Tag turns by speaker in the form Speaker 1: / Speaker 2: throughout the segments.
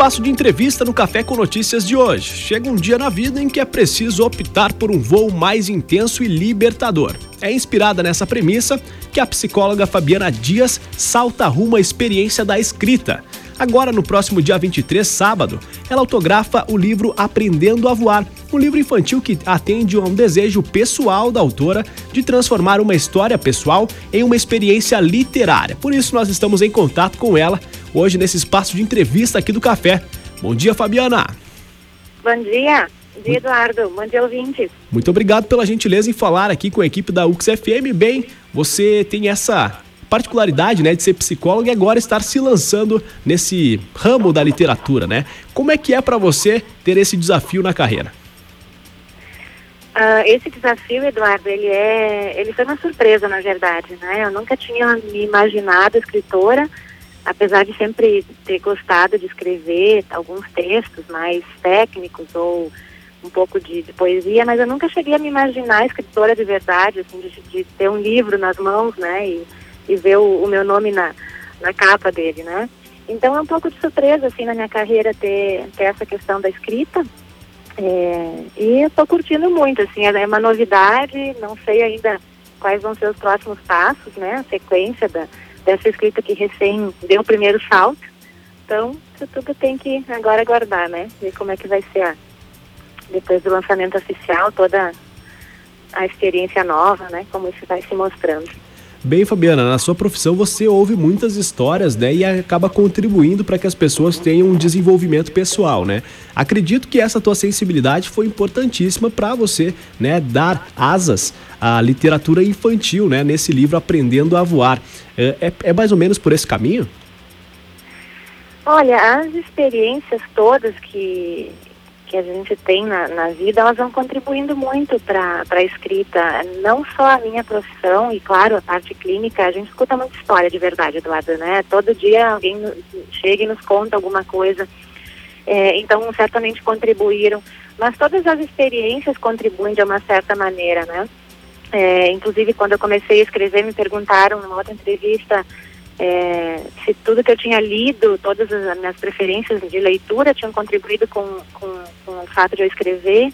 Speaker 1: espaço de entrevista no Café com Notícias de hoje. Chega um dia na vida em que é preciso optar por um voo mais intenso e libertador. É inspirada nessa premissa que a psicóloga Fabiana Dias salta rumo à experiência da escrita. Agora, no próximo dia 23, sábado, ela autografa o livro Aprendendo a Voar, um livro infantil que atende a um desejo pessoal da autora de transformar uma história pessoal em uma experiência literária. Por isso, nós estamos em contato com ela hoje nesse espaço de entrevista aqui do Café. Bom dia, Fabiana.
Speaker 2: Bom dia. Bom dia, Eduardo. Bom dia, ouvintes.
Speaker 1: Muito obrigado pela gentileza em falar aqui com a equipe da UXFM. Bem, você tem essa particularidade, né, de ser psicóloga e agora estar se lançando nesse ramo da literatura, né? Como é que é para você ter esse desafio na carreira?
Speaker 2: Uh, esse desafio, Eduardo, ele é, ele foi uma surpresa, na verdade, né? Eu nunca tinha me imaginado escritora, apesar de sempre ter gostado de escrever alguns textos mais técnicos ou um pouco de, de, poesia, mas eu nunca cheguei a me imaginar escritora de verdade, assim, de, de ter um livro nas mãos, né, e, e ver o, o, meu nome na, na capa dele, né. Então é um pouco de surpresa, assim, na minha carreira ter, ter essa questão da escrita, é, e eu estou curtindo muito, assim, é uma novidade, não sei ainda quais vão ser os próximos passos, né, a sequência da, dessa escrita que recém deu o primeiro salto, então tudo tem que agora aguardar, né, ver como é que vai ser a depois do lançamento oficial, toda a experiência nova, né? Como isso vai se mostrando.
Speaker 1: Bem, Fabiana, na sua profissão você ouve muitas histórias, né, e acaba contribuindo para que as pessoas tenham um desenvolvimento pessoal, né? Acredito que essa tua sensibilidade foi importantíssima para você, né, dar asas à literatura infantil, né, nesse livro Aprendendo a Voar. É, é, é mais ou menos por esse caminho?
Speaker 2: Olha, as experiências todas que que a gente tem na, na vida, elas vão contribuindo muito para a escrita. Não só a minha profissão, e claro, a parte clínica, a gente escuta muita história de verdade, Eduardo, né? Todo dia alguém chega e nos conta alguma coisa. É, então, certamente contribuíram. Mas todas as experiências contribuem de uma certa maneira, né? É, inclusive, quando eu comecei a escrever, me perguntaram numa outra entrevista é, se tudo que eu tinha lido, todas as minhas preferências de leitura tinham contribuído com, com, com o fato de eu escrever.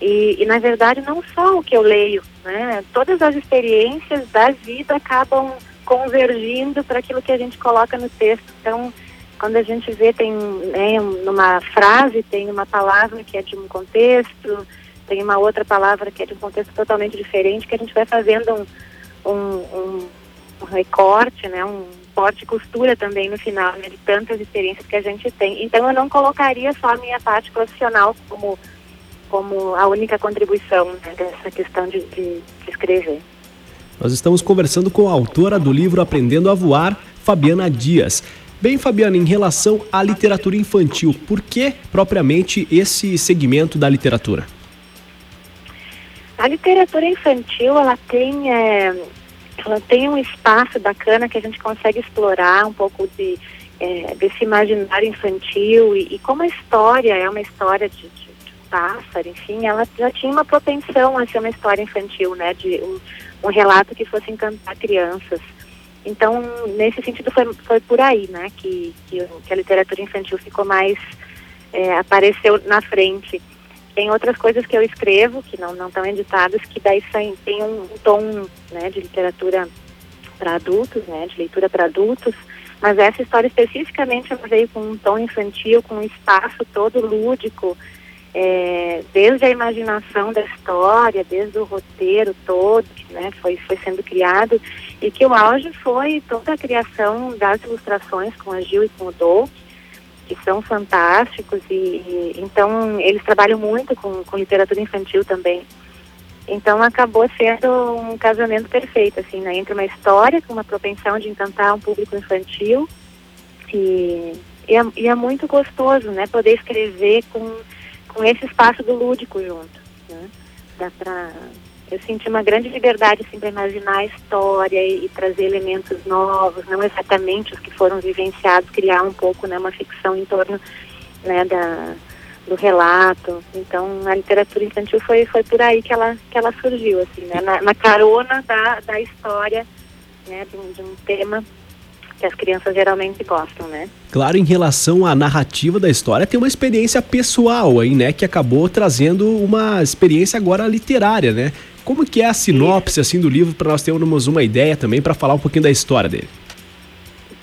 Speaker 2: E, e, na verdade, não só o que eu leio, né? Todas as experiências da vida acabam convergindo para aquilo que a gente coloca no texto. Então, quando a gente vê, tem né, numa frase, tem uma palavra que é de um contexto, tem uma outra palavra que é de um contexto totalmente diferente, que a gente vai fazendo um, um, um um recorte, né, um corte e costura também no final, né, de tantas experiências que a gente tem. Então eu não colocaria só a minha parte profissional como, como a única contribuição né, dessa questão de, de, de escrever.
Speaker 1: Nós estamos conversando com a autora do livro Aprendendo a Voar, Fabiana Dias. Bem, Fabiana, em relação à literatura infantil, por que propriamente esse segmento da literatura?
Speaker 2: A literatura infantil, ela tem é, tem um espaço bacana que a gente consegue explorar um pouco de, é, desse imaginário infantil e, e, como a história é uma história de, de, de, pássaro, enfim, ela já tinha uma propensão a ser uma história infantil, né, de um, um relato que fosse encantar crianças. Então, nesse sentido, foi, foi por aí, né, que, que, que a literatura infantil ficou mais, é, apareceu na frente. Tem outras coisas que eu escrevo, que não, não estão editadas, que daí tem um, tom né, de literatura para adultos, né, de leitura para adultos, mas essa história especificamente ela veio com um tom infantil, com um espaço todo lúdico, é, desde a imaginação da história, desde o roteiro todo, que né, foi, foi sendo criado, e que o auge foi toda a criação das ilustrações com a Gil e com o Dou, que são fantásticos e, e, então eles trabalham muito com, com literatura infantil também. Então acabou sendo um casamento perfeito, assim, né? Entre uma história com uma propensão de encantar um público infantil e, e, é, e é muito gostoso, né? Poder escrever com, com esse espaço do lúdico junto, né? Dá pra eu senti uma grande liberdade assim, para imaginar a história e, e, trazer elementos novos, não exatamente os que foram vivenciados, criar um pouco né, uma ficção em torno né, da, do relato. Então a literatura infantil foi, foi por aí que ela, que ela surgiu, assim, né, na, na carona da, da história né, de, de um tema que as crianças geralmente gostam, né?
Speaker 1: Claro, em relação à narrativa da história, tem uma experiência pessoal aí, né, que acabou trazendo uma experiência agora literária, né? Como que é a sinopse assim do livro para nós termos uma ideia também para falar um pouquinho da história dele?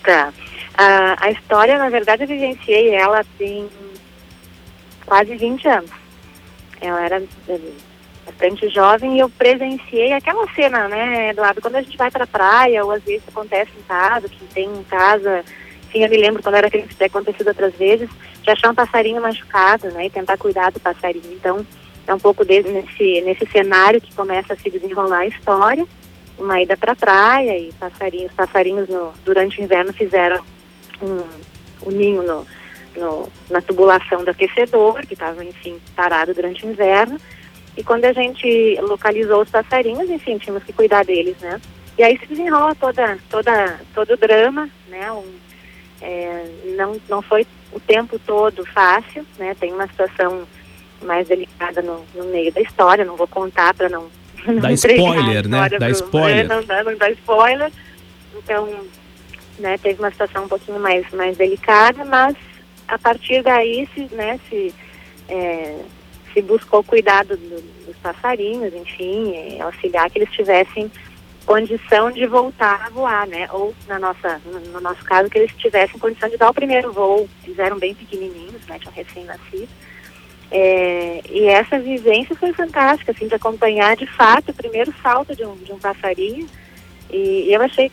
Speaker 2: Tá. a história, na verdade, eu vivenciei ela tem quase 20 anos. Ela era eh, bastante jovem e eu presenciei aquela cena, né, Eduardo, quando a gente vai para a praia ou às vezes acontece em casa, que tem em casa, enfim, eu me lembro quando era criança, isso acontecido outras vezes, de achar um passarinho machucado, né, e tentar cuidar do passarinho. Então, é um pouco nesse, nesse cenário que começa a se desenrolar a história, uma ida para a praia e passarinhos, passarinhos no, durante o inverno fizeram um, um ninho no, no, na tubulação do aquecedor, que estava, enfim, parado durante o inverno, e quando a gente localizou os passarinhos, enfim, tínhamos que cuidar deles, né? E aí se desenrola toda, toda, todo o drama, né? Um, é, não, não foi o tempo todo fácil, né? Tem uma situação mais delicada no, no meio da história, não vou contar para não,
Speaker 1: não dá spoiler, né? Dá spoiler.
Speaker 2: Não dá, não dá spoiler. Então, né, teve uma situação um pouquinho mais, mais delicada, mas a partir daí se, né, se é, se buscou cuidado do, dos passarinhos, enfim, auxiliar que eles tivessem condição de voltar a voar, né? Ou na nossa, no, no nosso caso, que eles tivessem condição de dar o primeiro voo. Eles eram bem pequenininhos, né? Tinham recém-nascido. É, e essa vivência foi fantástica, assim, de acompanhar de fato o primeiro salto de um, de um passarinho. E, e eu achei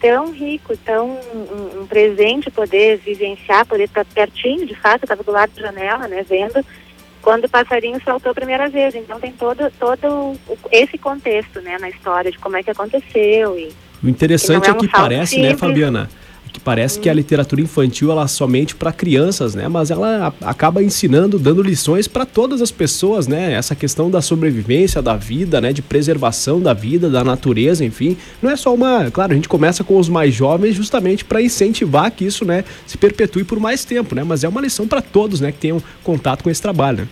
Speaker 2: tão rico, tão um, um, presente poder vivenciar, poder estar pertinho, de fato, estava do lado da janela, né, vendo quando o passarinho saltou a primeira vez. Então tem todo, todo esse contexto né, na história de como é que aconteceu. E,
Speaker 1: o interessante é, é que parece, né, simples. né, Fabiana? Que parece que a literatura infantil ela é somente para crianças, né? Mas ela acaba ensinando, dando lições para todas as pessoas, né? Essa questão da sobrevivência, da vida, né? De preservação da vida, da natureza, enfim. Não é só uma. Claro, a gente começa com os mais jovens justamente para incentivar que isso, né? Se perpetue por mais tempo, né? Mas é uma lição para todos, né? Que tenham contato com esse trabalho, né?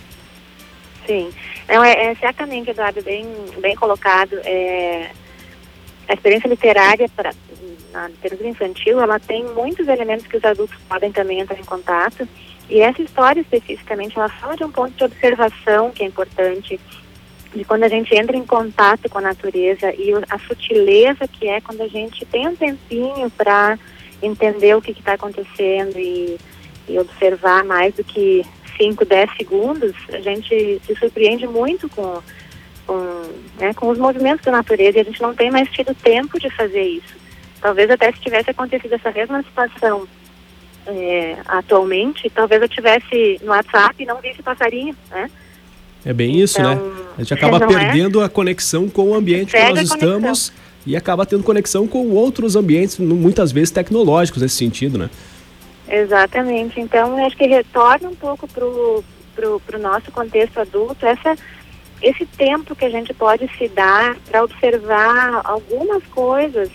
Speaker 2: Sim. Não, é, é certamente, Eduardo, bem, bem colocado. É, a experiência literária para na literatura infantil, ela tem muitos elementos que os adultos podem também entrar em contato. E essa história especificamente, ela fala de um ponto de observação que é importante, de quando a gente entra em contato com a natureza e a sutileza que é quando a gente tem um tempinho para entender o que está acontecendo e, e observar mais do que 5, 10 segundos, a gente se surpreende muito com, com, né, com os movimentos da natureza e a gente não tem mais tido tempo de fazer isso. Talvez até se tivesse acontecido essa mesma situação é, atualmente, talvez eu tivesse no WhatsApp e não visse passarinho, né?
Speaker 1: É bem isso, né? então, né? A gente acaba é? perdendo é? a conexão com o ambiente Pega que nós estamos e acaba tendo conexão com outros ambientes, muitas vezes tecnológicos nesse sentido, né?
Speaker 2: Exatamente. Então, acho que retorna um pouco para o nosso contexto adulto essa, esse tempo que a gente pode se dar para observar algumas coisas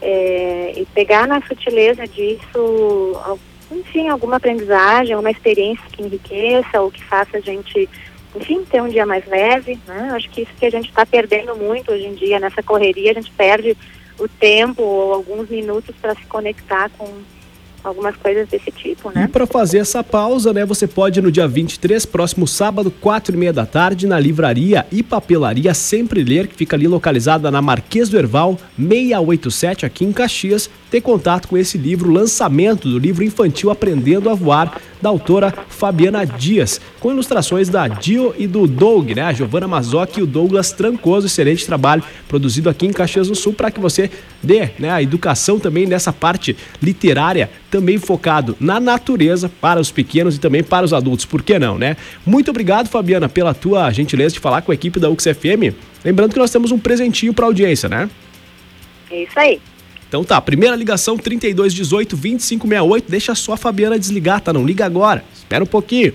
Speaker 2: é, e pegar na sutileza disso, enfim, alguma aprendizagem, uma experiência que enriqueça ou que faça a gente, enfim, ter um dia mais leve. Né? Acho que isso que a gente está perdendo muito hoje em dia, nessa correria, a gente perde o tempo ou alguns minutos para se conectar com algumas coisas desse tipo, né?
Speaker 1: E para fazer essa pausa, né, você pode no dia 23, próximo sábado, quatro e meia da tarde, na livraria e papelaria Sempre Ler, que fica ali localizada na Marquês do Erval, 687, aqui em Caxias, ter contato com esse livro, lançamento do livro infantil Aprendendo a Voar, da autora Fabiana Dias, com ilustrações da Dio e do Doug, né? A Giovana Mazoc e o Douglas Trancoso, excelente trabalho produzido aqui em Caxias do Sul para que você dê né, a educação também nessa parte literária, também focado na natureza para os pequenos e também para os adultos, por que não, né? Muito obrigado, Fabiana, pela tua gentileza de falar com a equipe da UXFM. Lembrando que nós temos um presentinho para a audiência, né?
Speaker 2: É isso aí.
Speaker 1: Então tá, primeira ligação 3218 2568. Deixa só a Fabiana desligar, tá? Não liga agora. Espera um pouquinho.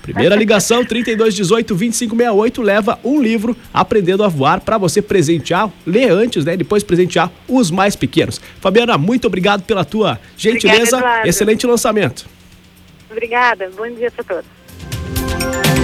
Speaker 1: Primeira ligação 3218 2568 leva um livro Aprendendo a Voar para você presentear, ler antes, né? Depois presentear os mais pequenos. Fabiana, muito obrigado pela tua gentileza. Obrigada, Excelente lançamento.
Speaker 2: Obrigada. Bom dia para todos.